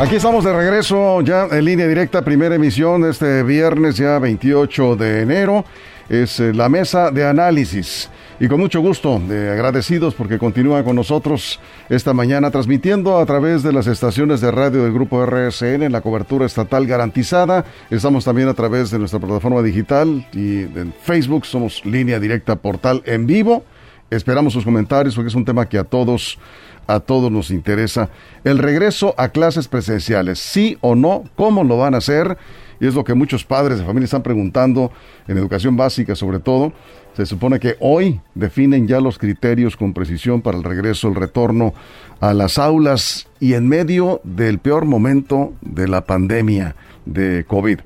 Aquí estamos de regreso ya en línea directa, primera emisión este viernes ya 28 de enero. Es eh, la mesa de análisis. Y con mucho gusto, de agradecidos porque continúa con nosotros esta mañana transmitiendo a través de las estaciones de radio del grupo RSN en la cobertura estatal garantizada. Estamos también a través de nuestra plataforma digital y en Facebook somos línea directa portal en vivo. Esperamos sus comentarios porque es un tema que a todos a todos nos interesa. El regreso a clases presenciales, sí o no, cómo lo van a hacer, y es lo que muchos padres de familia están preguntando en educación básica sobre todo. Se supone que hoy definen ya los criterios con precisión para el regreso, el retorno a las aulas y en medio del peor momento de la pandemia de COVID.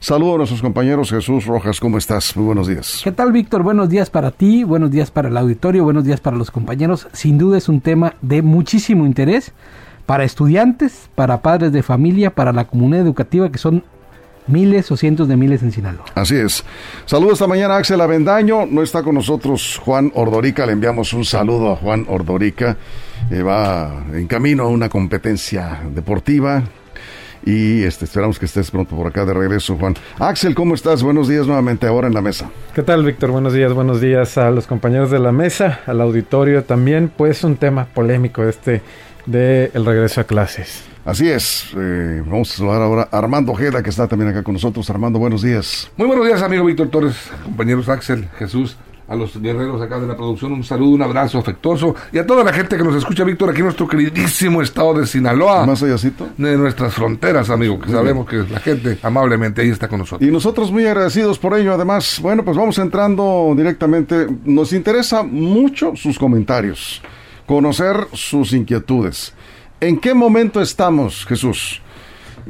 Saludos a nuestros compañeros. Jesús Rojas, ¿cómo estás? Muy buenos días. ¿Qué tal, Víctor? Buenos días para ti, buenos días para el auditorio, buenos días para los compañeros. Sin duda es un tema de muchísimo interés para estudiantes, para padres de familia, para la comunidad educativa, que son miles o cientos de miles en Sinaloa. Así es. Saludos esta mañana a Axel Avendaño. No está con nosotros Juan Ordorica. Le enviamos un saludo a Juan Ordorica. Eh, va en camino a una competencia deportiva y este, esperamos que estés pronto por acá de regreso, Juan. Axel, ¿cómo estás? Buenos días nuevamente ahora en la mesa. ¿Qué tal, Víctor? Buenos días, buenos días a los compañeros de la mesa, al auditorio también. Pues un tema polémico este de el regreso a clases. Así es, eh, vamos a saludar ahora a Armando Ojeda, que está también acá con nosotros. Armando, buenos días. Muy buenos días, amigo Víctor Torres, compañeros Axel, Jesús, a los guerreros acá de la producción, un saludo, un abrazo afectuoso y a toda la gente que nos escucha, Víctor, aquí en nuestro queridísimo estado de Sinaloa. Más allácito. De nuestras fronteras, amigo, que sabemos que la gente amablemente ahí está con nosotros. Y nosotros muy agradecidos por ello, además. Bueno, pues vamos entrando directamente. Nos interesa mucho sus comentarios, conocer sus inquietudes. ¿En qué momento estamos, Jesús?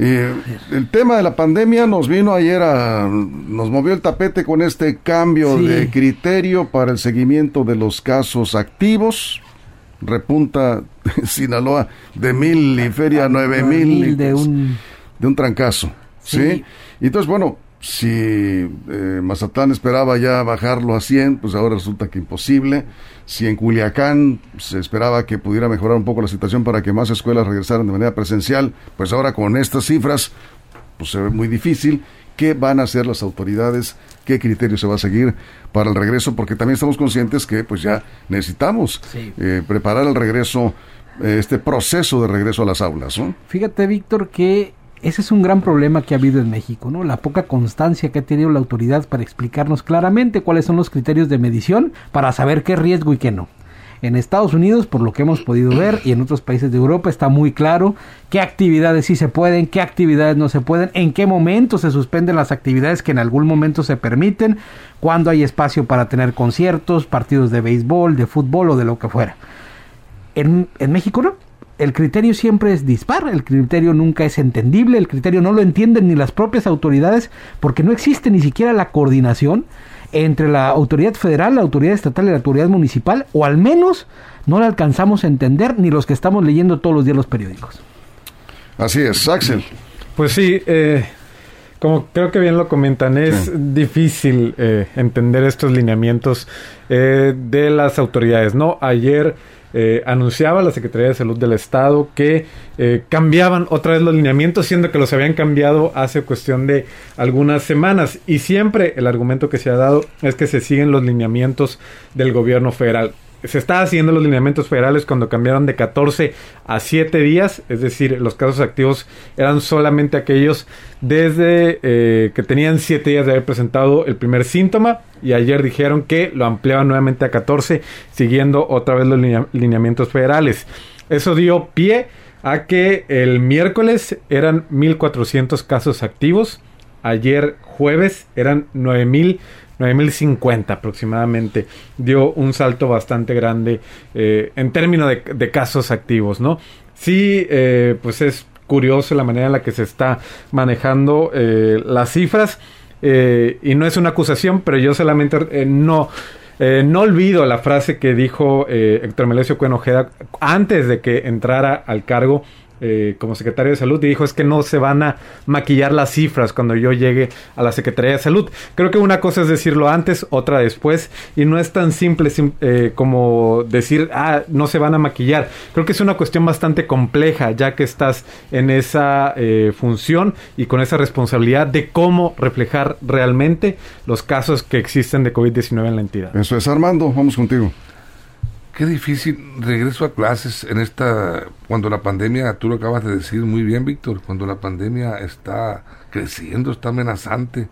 Eh, el tema de la pandemia nos vino ayer a, nos movió el tapete con este cambio de criterio para el seguimiento de los casos activos. Repunta Sinaloa de mil y feria a nueve mil. De un... de un trancazo. ¿sí? Y entonces, bueno, si eh, Mazatlán esperaba ya bajarlo a 100, pues ahora resulta que imposible. Si en Culiacán se esperaba que pudiera mejorar un poco la situación para que más escuelas regresaran de manera presencial, pues ahora con estas cifras, pues se ve muy difícil. ¿Qué van a hacer las autoridades? ¿Qué criterio se va a seguir para el regreso? Porque también estamos conscientes que pues ya necesitamos eh, preparar el regreso, eh, este proceso de regreso a las aulas. ¿no? Fíjate, Víctor, que ese es un gran problema que ha habido en México, ¿no? La poca constancia que ha tenido la autoridad para explicarnos claramente cuáles son los criterios de medición para saber qué riesgo y qué no. En Estados Unidos, por lo que hemos podido ver, y en otros países de Europa está muy claro qué actividades sí se pueden, qué actividades no se pueden, en qué momento se suspenden las actividades que en algún momento se permiten, cuándo hay espacio para tener conciertos, partidos de béisbol, de fútbol o de lo que fuera. En, en México no el criterio siempre es dispar, el criterio nunca es entendible, el criterio no lo entienden ni las propias autoridades porque no existe ni siquiera la coordinación entre la autoridad federal, la autoridad estatal y la autoridad municipal, o al menos no la alcanzamos a entender ni los que estamos leyendo todos los días los periódicos. Así es, Axel. Pues sí, eh, como creo que bien lo comentan, es difícil eh, entender estos lineamientos eh, de las autoridades, ¿no? Ayer eh, anunciaba la Secretaría de Salud del Estado que eh, cambiaban otra vez los lineamientos, siendo que los habían cambiado hace cuestión de algunas semanas. Y siempre el argumento que se ha dado es que se siguen los lineamientos del gobierno federal se está haciendo los lineamientos federales cuando cambiaron de 14 a 7 días, es decir, los casos activos eran solamente aquellos desde eh, que tenían 7 días de haber presentado el primer síntoma y ayer dijeron que lo ampliaban nuevamente a 14 siguiendo otra vez los lineamientos federales. Eso dio pie a que el miércoles eran 1.400 casos activos, ayer jueves eran 9.000 9050 aproximadamente, dio un salto bastante grande eh, en términos de, casos activos, ¿no? sí, eh, pues es curioso la manera en la que se está manejando eh, las cifras. Eh, y no es una acusación, pero yo solamente eh, no, eh, no olvido la frase que dijo eh, Héctor Melesio Cuenojeda antes de que entrara al cargo eh, como secretario de salud y dijo es que no se van a maquillar las cifras cuando yo llegue a la Secretaría de Salud. Creo que una cosa es decirlo antes, otra después y no es tan simple sim- eh, como decir, ah, no se van a maquillar. Creo que es una cuestión bastante compleja ya que estás en esa eh, función y con esa responsabilidad de cómo reflejar realmente los casos que existen de COVID-19 en la entidad. Eso es Armando, vamos contigo. Qué difícil regreso a clases en esta, cuando la pandemia, tú lo acabas de decir muy bien, Víctor, cuando la pandemia está creciendo, está amenazante.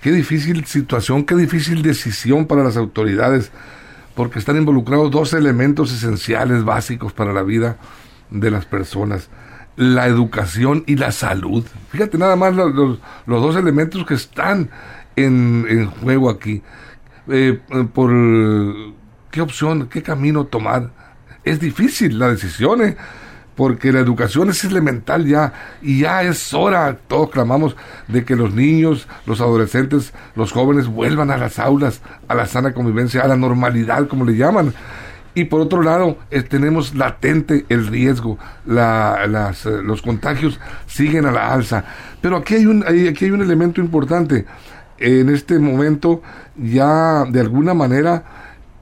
Qué difícil situación, qué difícil decisión para las autoridades, porque están involucrados dos elementos esenciales, básicos para la vida de las personas, la educación y la salud. Fíjate nada más los, los- dos elementos que están en, juego aquí. Eh, por qué opción, qué camino tomar. Es difícil la decisión, ¿eh? porque la educación es elemental ya y ya es hora, todos clamamos, de que los niños, los adolescentes, los jóvenes vuelvan a las aulas, a la sana convivencia, a la normalidad, como le llaman. Y por otro lado, eh, tenemos latente el riesgo, la- las, eh, los contagios siguen a la alza. Pero aquí hay un, aquí hay un elemento importante. En este momento ya de alguna manera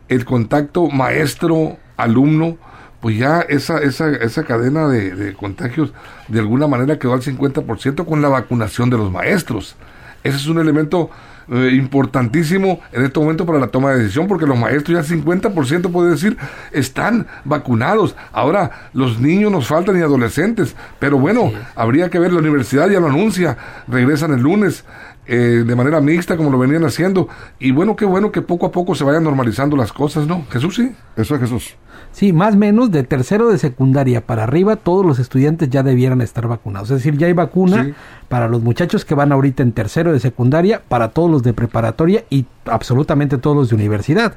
el contacto maestro-alumno, pues ya esa, esa, esa cadena de, de contagios de alguna manera quedó al 50% con la vacunación de los maestros. Ese es un elemento eh, importantísimo en este momento para la toma de decisión, porque los maestros ya 50% puede decir están vacunados. Ahora los niños nos faltan y adolescentes, pero bueno, habría que ver, la universidad ya lo anuncia, regresan el lunes. Eh, de manera mixta como lo venían haciendo y bueno qué bueno que poco a poco se vayan normalizando las cosas no Jesús sí Eso es Jesús. Sí, más o menos de tercero de secundaria para arriba, todos los estudiantes ya debieran estar vacunados. Es decir, ya hay vacuna Sí. para los muchachos que van ahorita en tercero de secundaria, para todos los de preparatoria y absolutamente todos los de universidad.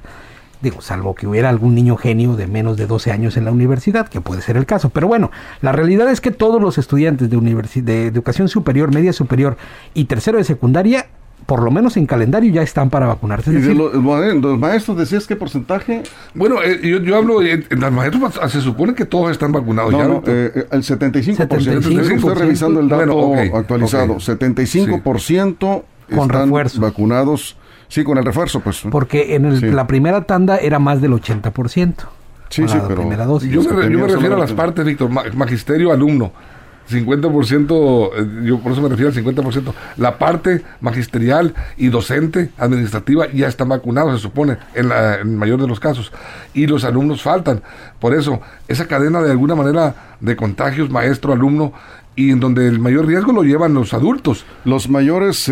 Digo, salvo que hubiera algún niño genio de menos de 12 años en la universidad, que puede ser el caso. Pero bueno, la realidad es que todos los estudiantes de, universi- de educación superior, media superior y tercero de secundaria, por lo menos en calendario, ya están para vacunarse. Y de los, los maestros, ¿decías qué porcentaje? bueno eh, yo, yo hablo en, en las maestros ah, se supone que todos están vacunados No, ya no, eh, eh, el 75%. 75%. Estoy revisando el dato Bueno, actualizado. ok. 75% Con están refuerzo. vacunados. Sí, con el refuerzo, pues. porque en el- Sí. la primera tanda era más del 80%. Sí, sí, la pero- dosis. Yo me, yo me refiero a las partes, Víctor, ma- magisterio, alumno. 50%, eh, yo por eso me refiero al 50%. La parte magisterial y docente, administrativa, ya están vacunados, se supone, en, la, en el mayor de los casos. Y los alumnos faltan. Por eso, esa cadena de alguna manera de contagios, maestro, alumno, y en donde el mayor riesgo lo llevan los adultos. Los mayores eh,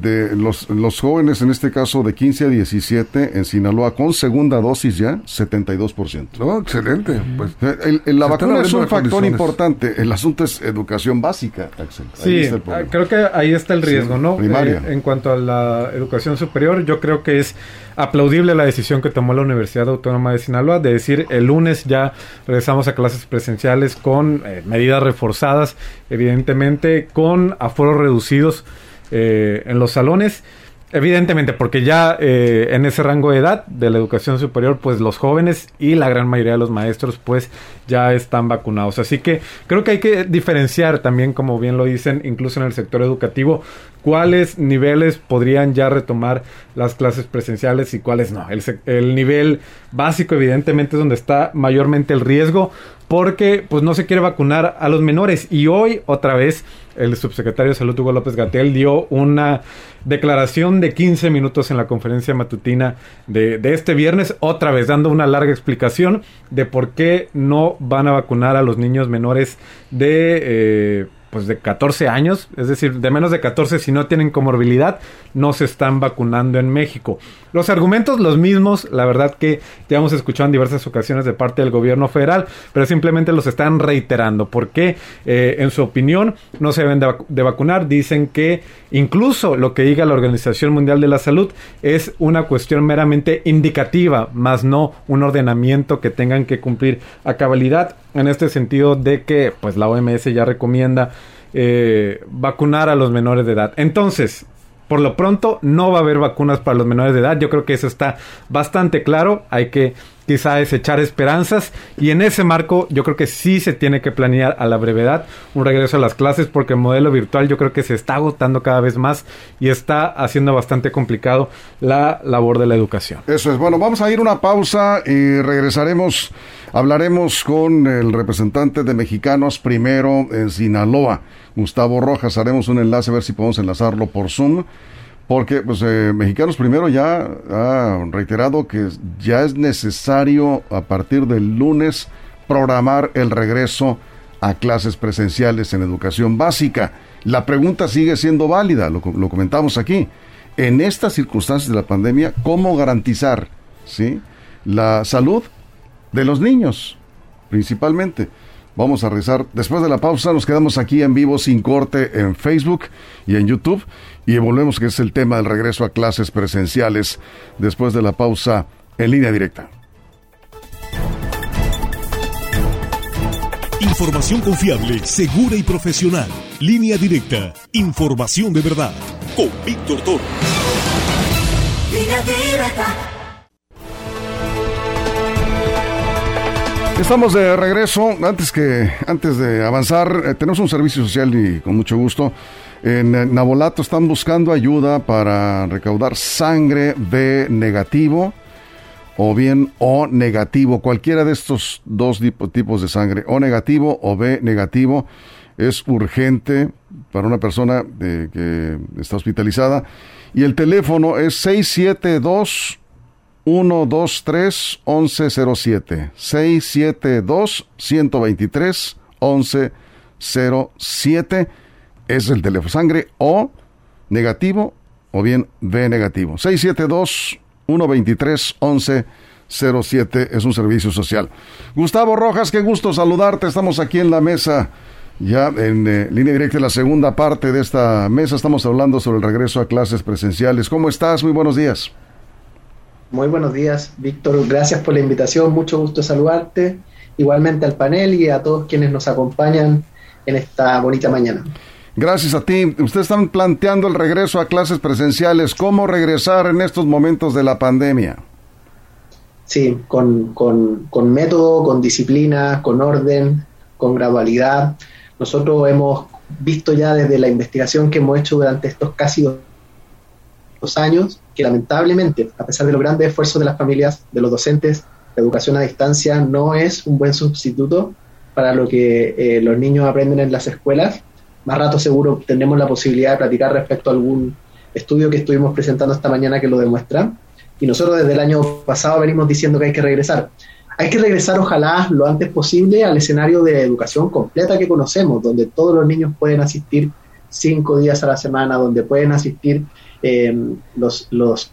de los, los jóvenes, en este caso de 15 a 17, en Sinaloa, con segunda dosis ya, 72%. ¿No? Excelente. Pues, el- el- la vacuna es un factor importante. El asunto es educación básica, Axel. Ahí Sí, está el problema. ah, creo que ahí está el riesgo, Sí, ¿no? primaria. Eh, en cuanto a la educación superior, yo creo que es aplaudible la decisión que tomó la Universidad Autónoma de Sinaloa de decir el lunes ya regresamos a clases presenciales con eh, medidas reforzadas, evidentemente con aforos reducidos eh, en los salones. Evidentemente, porque ya eh, en ese rango de edad de la educación superior, pues los jóvenes y la gran mayoría de los maestros, pues ya están vacunados. Así que creo que hay que diferenciar también, como bien lo dicen, incluso en el sector educativo, cuáles niveles podrían ya retomar las clases presenciales y cuáles no. El, el nivel básico, evidentemente, es donde está mayormente el riesgo, porque pues no se quiere vacunar a los menores. Y hoy, otra vez, el subsecretario de Salud, Hugo López Gatel, dio una declaración de 15 minutos en la conferencia matutina de, este viernes, otra vez dando una larga explicación de por qué no van a vacunar a los niños menores de... eh, pues de 14 años, es decir, de menos de 14 si no tienen comorbilidad, no se están vacunando en México. Los argumentos los mismos, la verdad que ya hemos escuchado en diversas ocasiones de parte del gobierno federal, pero simplemente los están reiterando, porque eh, en su opinión no se deben de, vac- de vacunar, dicen que incluso lo que diga la Organización Mundial de la Salud es una cuestión meramente indicativa, más no un ordenamiento que tengan que cumplir a cabalidad en este sentido de que pues la OMS ya recomienda eh, vacunar a los menores de edad. Entonces, por lo pronto no va a haber vacunas para los menores de edad. Yo creo que eso está bastante claro. Hay que quizá es echar esperanzas y en ese marco yo creo que sí se tiene que planear a la brevedad un regreso a las clases porque el modelo virtual yo creo que se está agotando cada vez más y está haciendo bastante complicado la labor de la educación. Eso es, bueno, vamos a ir una pausa y regresaremos, hablaremos con el representante de Mexicanos primero en Sinaloa, Gustavo Rojas, haremos un enlace a ver si podemos enlazarlo por Zoom porque pues, eh, Mexicanos Primero ya ha reiterado que ya es necesario a partir del lunes programar el regreso a clases presenciales en educación básica. La pregunta sigue siendo válida, lo, lo comentamos aquí. En estas circunstancias de la pandemia, ¿cómo garantizar ¿sí? la salud de los niños, principalmente? Vamos a rezar. Después de la pausa nos quedamos aquí en vivo sin corte en Facebook y en YouTube y volvemos que es el tema del regreso a clases presenciales después de la pausa en línea directa. Información confiable, segura y profesional. Línea directa. Información de verdad. Con Víctor Toro. Línea directa. Estamos de regreso. Antes que antes de avanzar, eh, tenemos un servicio social y con mucho gusto. En eh, Nabolato están buscando ayuda para recaudar sangre B negativo o bien O negativo. Cualquiera de estos dos tipos de sangre, O negativo o B negativo, es urgente para una persona que está hospitalizada. Y el teléfono es 672 123 1107 672 123 1107 es el teléfono sangre O negativo o bien B negativo 672 123 1107 es un servicio social. Gustavo Rojas, qué gusto saludarte. Estamos aquí en la mesa ya en eh, línea directa, la segunda parte de esta mesa estamos hablando sobre el regreso a clases presenciales. ¿Cómo estás? Muy buenos días. Muy buenos días, Víctor. Gracias por la invitación. Mucho gusto saludarte. Igualmente al panel y a todos quienes nos acompañan en esta bonita mañana. Gracias a ti. Ustedes están planteando el regreso a clases presenciales. ¿Cómo regresar en estos momentos de la pandemia? Sí, con, con método, con disciplina, con orden, con gradualidad. Nosotros hemos visto ya desde la investigación que hemos hecho durante estos casi dos años que lamentablemente, a pesar de los grandes esfuerzos de las familias, de los docentes, la educación a distancia no es un buen sustituto para lo que eh, los niños aprenden en las escuelas. Más rato seguro tenemos la posibilidad de platicar respecto a algún estudio que estuvimos presentando esta mañana que lo demuestra. Y nosotros desde el año pasado venimos diciendo que hay que regresar. Hay que regresar ojalá lo antes posible al escenario de educación completa que conocemos, donde todos los niños pueden asistir cinco días a la semana, donde pueden asistir eh, los, los,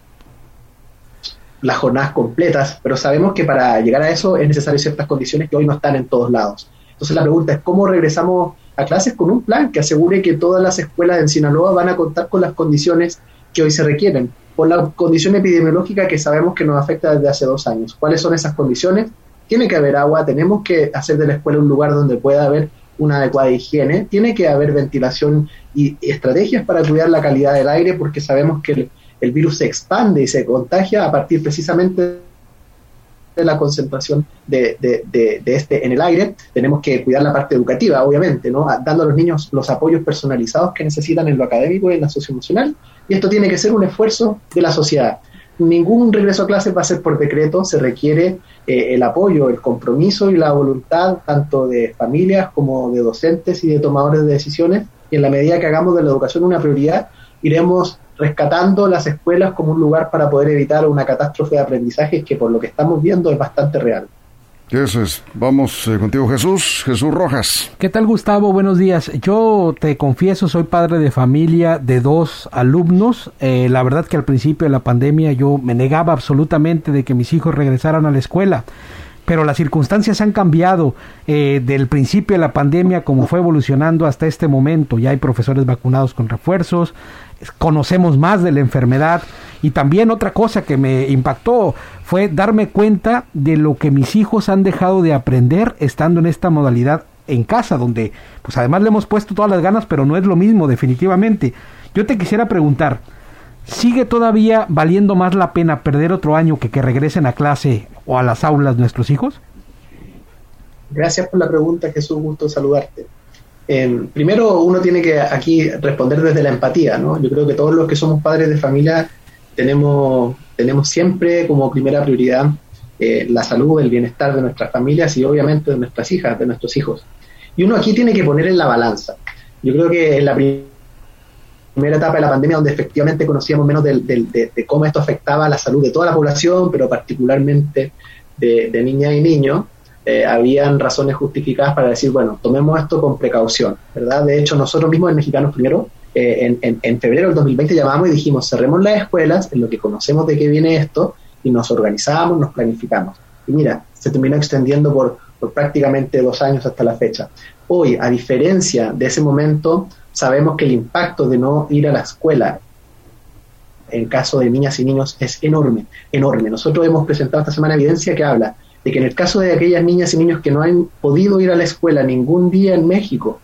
las jornadas completas, pero sabemos que para llegar a eso es necesario ciertas condiciones que hoy no están en todos lados. Entonces la pregunta es cómo regresamos a clases con un plan que asegure que todas las escuelas en Sinaloa van a contar con las condiciones que hoy se requieren, por la condición epidemiológica que sabemos que nos afecta desde hace dos años. ¿Cuáles son esas condiciones? Tiene que haber agua, tenemos que hacer de la escuela un lugar donde pueda haber una adecuada higiene, tiene que haber ventilación y estrategias para cuidar la calidad del aire porque sabemos que el, virus se expande y se contagia a partir precisamente de la concentración de, de, este en el aire, tenemos que cuidar la parte educativa, obviamente, ¿no? dando a los niños los apoyos personalizados que necesitan en lo académico y en la socioemocional. Y esto tiene que ser un esfuerzo de la sociedad ningún regreso a clases va a ser por decreto, se requiere eh, el apoyo, el compromiso y la voluntad tanto de familias como de docentes y de tomadores de decisiones. Y en la medida que hagamos de la educación una prioridad, iremos rescatando las escuelas como un lugar para poder evitar una catástrofe de aprendizaje que por lo que estamos viendo es bastante real. Eso es. Vamos eh, contigo, Jesús. Jesús Rojas. ¿Qué tal, Gustavo? Buenos días. Yo te confieso, soy padre de familia de dos alumnos. Eh, la verdad que al principio de la pandemia yo me negaba absolutamente de que mis hijos regresaran a la escuela. Pero las circunstancias han cambiado eh, del principio de la pandemia como fue evolucionando hasta este momento. Ya hay profesores vacunados con refuerzos, conocemos más de la enfermedad y también otra cosa que me impactó fue darme cuenta de lo que mis hijos han dejado de aprender estando en esta modalidad en casa, donde pues además le hemos puesto todas las ganas, pero no es lo mismo definitivamente. Yo te quisiera preguntar, ¿sigue todavía valiendo más la pena perder otro año que que regresen a clase o a las aulas nuestros hijos? Gracias por la pregunta, Jesús, gusto saludarte. Eh, primero, uno tiene que aquí responder desde la empatía, ¿no? Yo creo que todos los que somos padres de familia tenemos, tenemos siempre como primera prioridad eh, la salud, el bienestar de nuestras familias y obviamente de nuestras hijas, de nuestros hijos. Y uno aquí tiene que poner en la balanza. Yo creo que en la primera etapa de la pandemia, donde efectivamente conocíamos menos de, cómo esto afectaba la salud de toda la población, pero particularmente de, niñas y niños, eh, habían razones justificadas para decir, bueno, tomemos esto con precaución, ¿verdad? De hecho, nosotros mismos en Mexicanos Primero, eh, en, en, febrero del 2020 llamamos y dijimos, cerremos las escuelas en lo que conocemos de qué viene esto y nos organizamos, nos planificamos. Y mira, se terminó extendiendo por, por prácticamente dos años hasta la fecha. Hoy, a diferencia de ese momento, sabemos que el impacto de no ir a la escuela en caso de niñas y niños es enorme, enorme. Nosotros hemos presentado esta semana evidencia que habla de que en el caso de aquellas niñas y niños que no han podido ir a la escuela ningún día en México,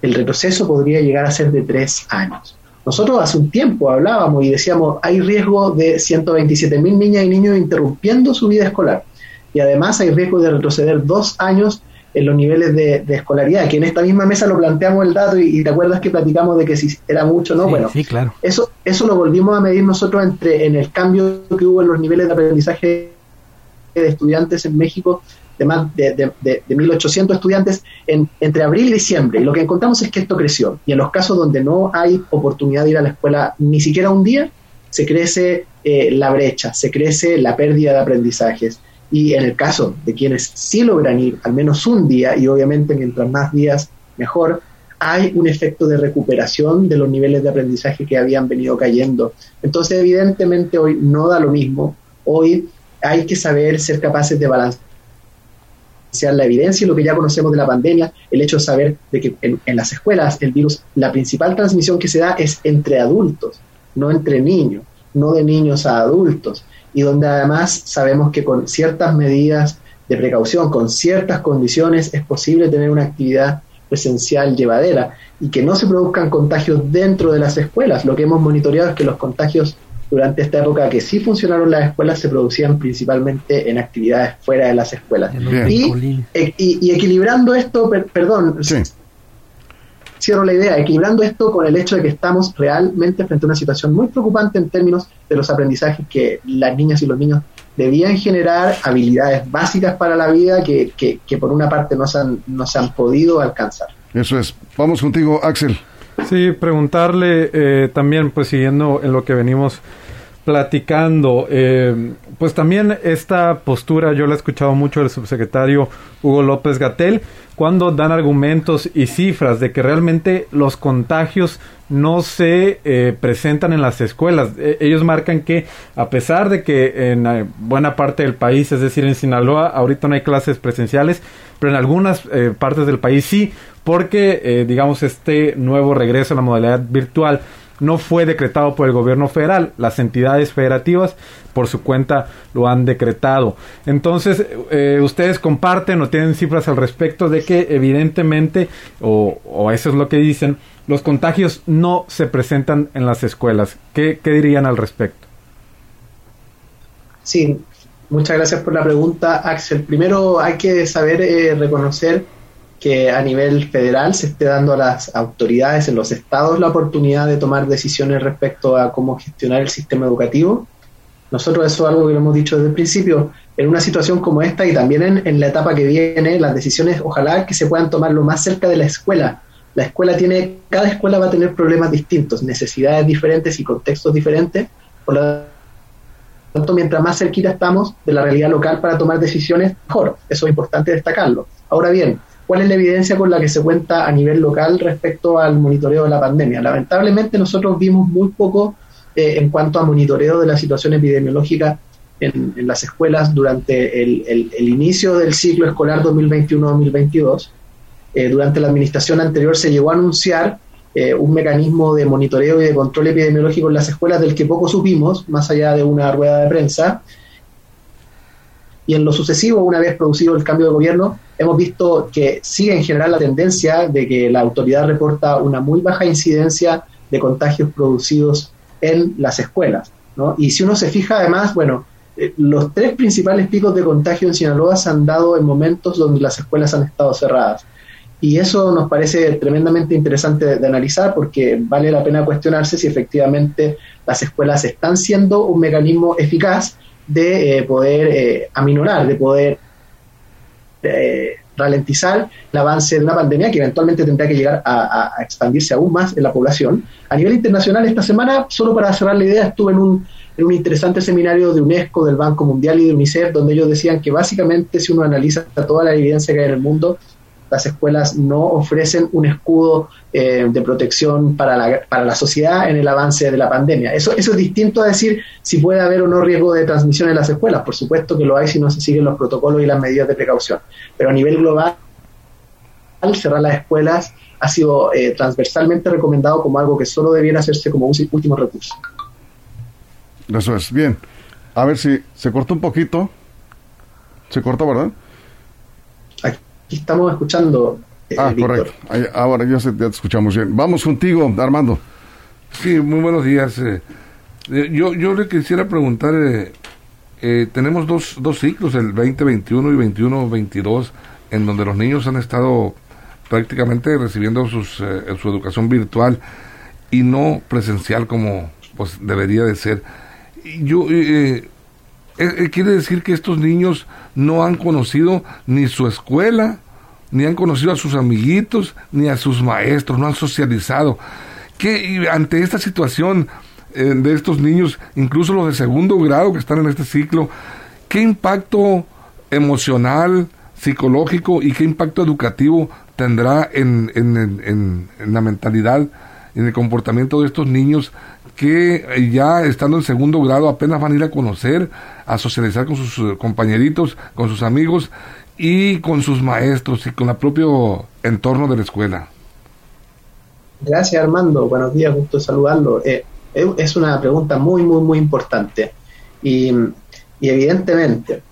el retroceso podría llegar a ser de tres años. Nosotros hace un tiempo hablábamos y decíamos, hay riesgo de 127 mil niñas y niños interrumpiendo su vida escolar. Y además hay riesgo de retroceder dos años en los niveles de, escolaridad, que en esta misma mesa lo planteamos el dato y, te acuerdas que platicamos de que si era mucho no, bueno, sí, claro. eso, eso lo volvimos a medir nosotros entre en el cambio que hubo en los niveles de aprendizaje de estudiantes en México de más de, de, 1.800 estudiantes en, entre abril y diciembre. Y lo que encontramos es que esto creció. Y en los casos donde no hay oportunidad de ir a la escuela ni siquiera un día, se crece eh, la brecha, se crece la pérdida de aprendizajes. Y en el caso de quienes sí logran ir al menos un día, y obviamente mientras más días mejor, hay un efecto de recuperación de los niveles de aprendizaje que habían venido cayendo. Entonces, evidentemente, hoy no da lo mismo. Hoy hay que saber ser capaces de balancear la evidencia y lo que ya conocemos de la pandemia, el hecho de saber de que en, las escuelas el virus, la principal transmisión que se da es entre adultos, no entre niños, no de niños a adultos, y donde además sabemos que con ciertas medidas de precaución, con ciertas condiciones, es posible tener una actividad presencial llevadera y que no se produzcan contagios dentro de las escuelas. Lo que hemos monitoreado es que los contagios durante esta época que sí funcionaron las escuelas se producían principalmente en actividades fuera de las escuelas. Y, y, equilibrando esto, perdón, cierro la idea, equilibrando esto con el hecho de que estamos realmente frente a una situación muy preocupante en términos de los aprendizajes que las niñas y los niños debían generar habilidades básicas para la vida que, que, que por una parte no se, han, no se han podido alcanzar. Eso es. Vamos contigo, Axel. Sí, preguntarle eh, también, pues siguiendo en lo que venimos platicando, eh, pues también esta postura yo la he escuchado mucho del subsecretario Hugo López Gatel cuando dan argumentos y cifras de que realmente los contagios no se eh, presentan en las escuelas. E, ellos marcan que a pesar de que en buena parte del país, es decir, en Sinaloa, ahorita no hay clases presenciales, pero en algunas partes del país sí, porque, eh, digamos, este nuevo regreso a la modalidad virtual no fue decretado por el gobierno federal, las entidades federativas por su cuenta lo han decretado. Entonces, eh, ustedes comparten o tienen cifras al respecto de que evidentemente, o, eso es lo que dicen, los contagios no se presentan en las escuelas. ¿Qué, dirían al respecto? Sí, muchas gracias por la pregunta, Axel. Primero hay que saber eh, reconocer que a nivel federal se esté dando a las autoridades en los estados la oportunidad de tomar decisiones respecto a cómo gestionar el sistema educativo. Nosotros eso es algo que lo hemos dicho desde el principio, en una situación como esta y también en, la etapa que viene, las decisiones ojalá que se puedan tomar lo más cerca de la escuela. La escuela tiene, cada escuela va a tener problemas distintos, necesidades diferentes y contextos diferentes. Por lo tanto, mientras más cerquita estamos de la realidad local para tomar decisiones, mejor. Eso es importante destacarlo. Ahora bien, cuál es la evidencia con la que se cuenta a nivel local respecto al monitoreo de la pandemia. Lamentablemente nosotros vimos muy poco eh, en cuanto a monitoreo de la situación epidemiológica en, las escuelas durante el, inicio del ciclo escolar 2021-2022. Eh, durante la administración anterior se llegó a anunciar eh, un mecanismo de monitoreo y de control epidemiológico en las escuelas del que poco supimos, más allá de una rueda de prensa. Y en lo sucesivo, una vez producido el cambio de gobierno, hemos visto que sigue en general la tendencia de que la autoridad reporta una muy baja incidencia de contagios producidos en las escuelas. ¿no? Y si uno se fija además, bueno, eh, los tres principales picos de contagio en Sinaloa se han dado en momentos donde las escuelas han estado cerradas. Y eso nos parece tremendamente interesante de, analizar porque vale la pena cuestionarse si efectivamente las escuelas están siendo un mecanismo eficaz de eh, poder eh, aminorar, de poder eh, ralentizar el avance de una pandemia que eventualmente tendrá que llegar a, expandirse aún más en la población. A nivel internacional, esta semana, solo para cerrar la idea, estuve en un, en un interesante seminario de UNESCO, del Banco Mundial y de UNICEF, donde ellos decían que básicamente si uno analiza toda la evidencia que hay en el mundo, las escuelas no ofrecen un escudo eh, de protección para la, para la sociedad en el avance de la pandemia. Eso, eso es distinto a decir si puede haber o no riesgo de transmisión en las escuelas. Por supuesto que lo hay si no se siguen los protocolos y las medidas de precaución. Pero a nivel global, cerrar las escuelas ha sido eh, transversalmente recomendado como algo que solo debiera hacerse como un último recurso. Eso es, bien. A ver si se cortó un poquito. Se cortó, ¿verdad? Estamos escuchando. Eh, ah, correcto. Ahora ya, te escuchamos bien. Vamos contigo, Armando. Sí, muy buenos días. Eh. Eh, yo, yo le quisiera preguntar, tenemos dos, dos ciclos, el 2021 y 21-22, en donde los niños han estado prácticamente recibiendo sus, su educación virtual y no presencial como pues debería de ser. Yo quiere decir que estos niños no han conocido ni su escuela, ni han conocido a sus amiguitos, ni a sus maestros, no han socializado. Que ante esta situación eh, de estos niños, incluso los de segundo grado que están en este ciclo, qué impacto emocional, psicológico y qué impacto educativo tendrá en, en, en la mentalidad, en el comportamiento de estos niños que eh, ya estando en segundo grado apenas van a ir a conocer, a socializar con sus eh, compañeritos, con sus amigos y con sus maestros y con el propio entorno de la escuela. Gracias Armando, buenos días, gusto saludarlo. Eh, es una pregunta muy, muy, muy importante y, y evidentemente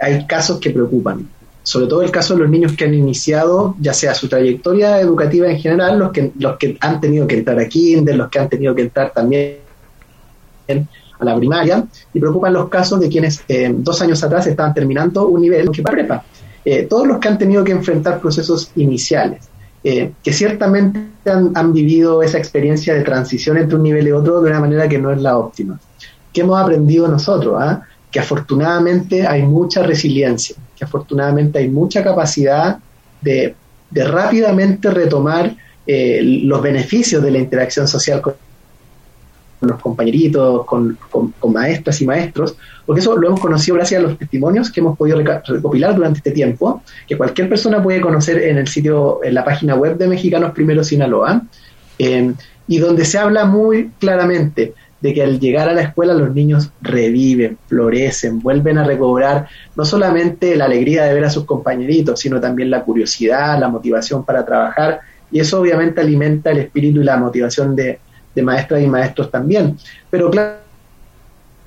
hay casos que preocupan sobre todo el caso de los niños que han iniciado, ya sea su trayectoria educativa en general, los que, los que han tenido que entrar a kinder, los que han tenido que entrar también a la primaria, y preocupan los casos de quienes eh, dos años atrás estaban terminando un nivel que prepa. Eh, todos los que han tenido que enfrentar procesos iniciales, eh, que ciertamente han, han, vivido esa experiencia de transición entre un nivel y otro de una manera que no es la óptima. ¿Qué hemos aprendido nosotros? Ah? Que afortunadamente hay mucha resiliencia, afortunadamente hay mucha capacidad de, rápidamente retomar eh, los beneficios de la interacción social con los compañeritos, con, maestras y maestros, porque eso lo hemos conocido gracias a los testimonios que hemos podido recopilar durante este tiempo, que cualquier persona puede conocer en el sitio, en la página web de Mexicanos Primero Sinaloa, eh, y donde se habla muy claramente de que al llegar a la escuela los niños reviven, florecen, vuelven a recobrar no solamente la alegría de ver a sus compañeritos, sino también la curiosidad, la motivación para trabajar, y eso obviamente alimenta el espíritu y la motivación de, maestras y maestros también. Pero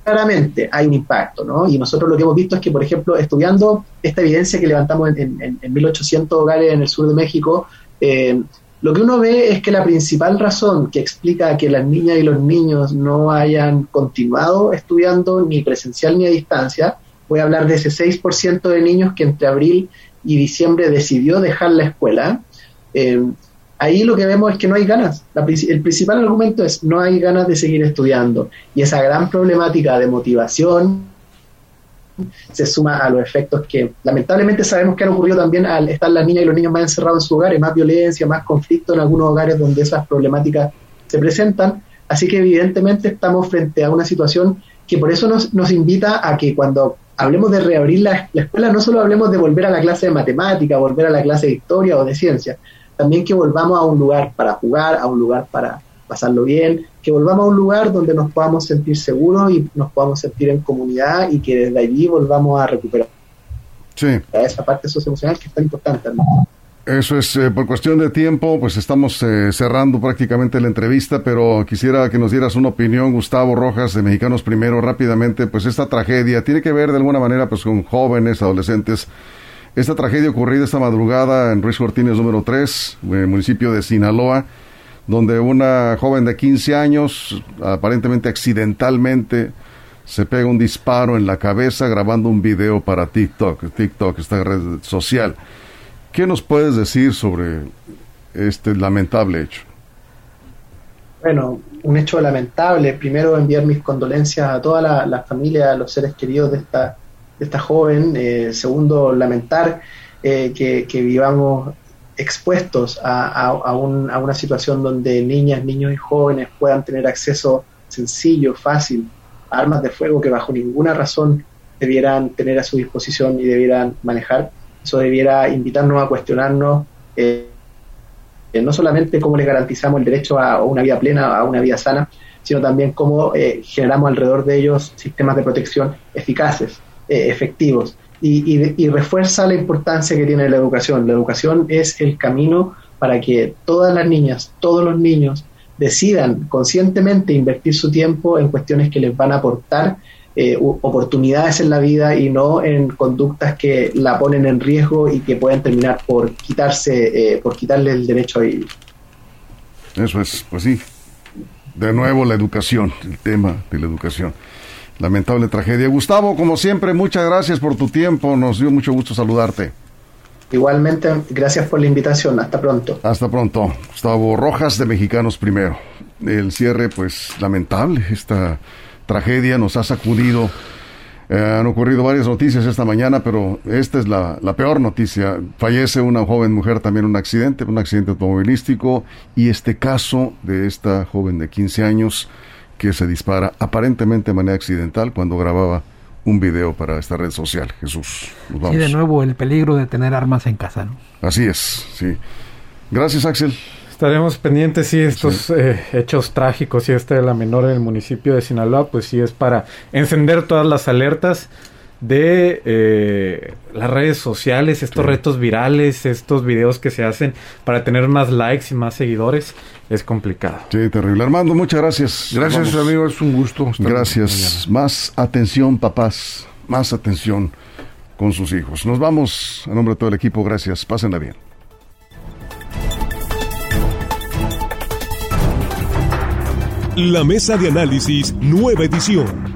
claramente hay un impacto, ¿no? Y nosotros lo que hemos visto es que, por ejemplo, estudiando esta evidencia que levantamos en, en, 1800 hogares en el sur de México, eh, lo que uno ve es que la principal razón que explica que las niñas y los niños no hayan continuado estudiando ni presencial ni a distancia, voy a hablar de ese 6% de niños que entre abril y diciembre decidió dejar la escuela. Eh, ahí lo que vemos es que no hay ganas. el principal argumento es no hay ganas de seguir estudiando. Y esa gran problemática de motivación, se suma a los efectos que lamentablemente sabemos que han ocurrido también al estar las niñas y los niños más encerrados en sus hogares, más violencia, más conflicto en algunos hogares donde esas problemáticas se presentan. Así que evidentemente estamos frente a una situación que por eso nos, nos invita a que cuando hablemos de reabrir la, la, escuela, no solo hablemos de volver a la clase de matemática, volver a la clase de historia o de ciencia, también que volvamos a un lugar para jugar, a un lugar para pasarlo bien, que volvamos a un lugar donde nos podamos sentir seguros y nos podamos sentir en comunidad y que desde allí volvamos a recuperar sí. esa parte socioemocional que es tan importante. Eso es, eh, por cuestión de tiempo, pues estamos eh, cerrando prácticamente la entrevista, pero quisiera que nos dieras una opinión, Gustavo Rojas, de Mexicanos Primero, rápidamente, pues esta tragedia tiene que ver de alguna manera pues con jóvenes, adolescentes. Esta tragedia ocurrida esta madrugada en Ruiz Cortines número 3, en el municipio de Sinaloa, donde una joven de 15 años, aparentemente accidentalmente, se pega un disparo en la cabeza grabando un video para TikTok, TikTok, esta red social. ¿Qué nos puedes decir sobre este lamentable hecho? Bueno, un hecho lamentable. Primero enviar mis condolencias a toda la, familia, a los seres queridos de esta, de esta joven. Eh, segundo, lamentar eh, que, vivamos expuestos a, a, una situación donde niñas, niños y jóvenes puedan tener acceso sencillo, fácil, a armas de fuego que bajo ninguna razón debieran tener a su disposición y debieran manejar. Eso debiera invitarnos a cuestionarnos eh, no solamente cómo les garantizamos el derecho a una vida plena, a una vida sana, sino también cómo eh, generamos alrededor de ellos sistemas de protección eficaces, eh, efectivos. Y, refuerza la importancia que tiene la educación. La educación es el camino para que todas las niñas, todos los niños decidan conscientemente invertir su tiempo en cuestiones que les van a aportar eh, oportunidades en la vida y no en conductas que la ponen en riesgo y que pueden terminar por quitarse, eh, por quitarle el derecho a vivir. Eso es, pues sí. De nuevo la educación, el tema de la educación. Lamentable tragedia. Gustavo, como siempre, muchas gracias por tu tiempo. Nos dio mucho gusto saludarte. Igualmente, gracias por la invitación. Hasta pronto. Hasta pronto. Gustavo Rojas de Mexicanos Primero. El cierre, pues, lamentable. Esta tragedia nos ha sacudido. Eh, han ocurrido varias noticias esta mañana, pero esta es la, peor noticia. Fallece una joven mujer también en un accidente, un accidente automovilístico, y este caso de esta joven de 15 años que se dispara aparentemente de manera accidental cuando grababa un video para esta red social. Jesús. Y de nuevo el peligro de tener armas en casa, ¿no? Así es, sí. Gracias, Axel. Estaremos pendientes, sí, estos eh, hechos trágicos y este de la menor en el municipio de Sinaloa, pues sí es para encender todas las alertas de eh, las redes sociales, estos retos virales, estos videos que se hacen para tener más likes y más seguidores, es complicado. Sí, terrible. Armando, muchas gracias. Gracias, amigo, es un gusto. Gracias. Más atención, papás, más atención con sus hijos. Nos vamos a nombre de todo el equipo, gracias. Pásenla bien. La mesa de análisis, nueva edición.